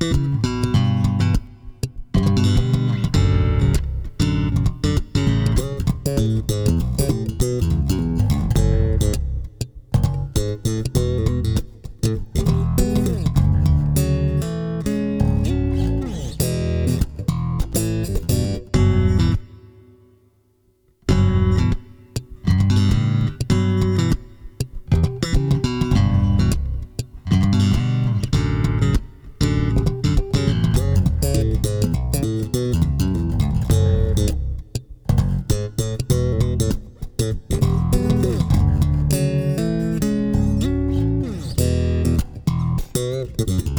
Música Thank you.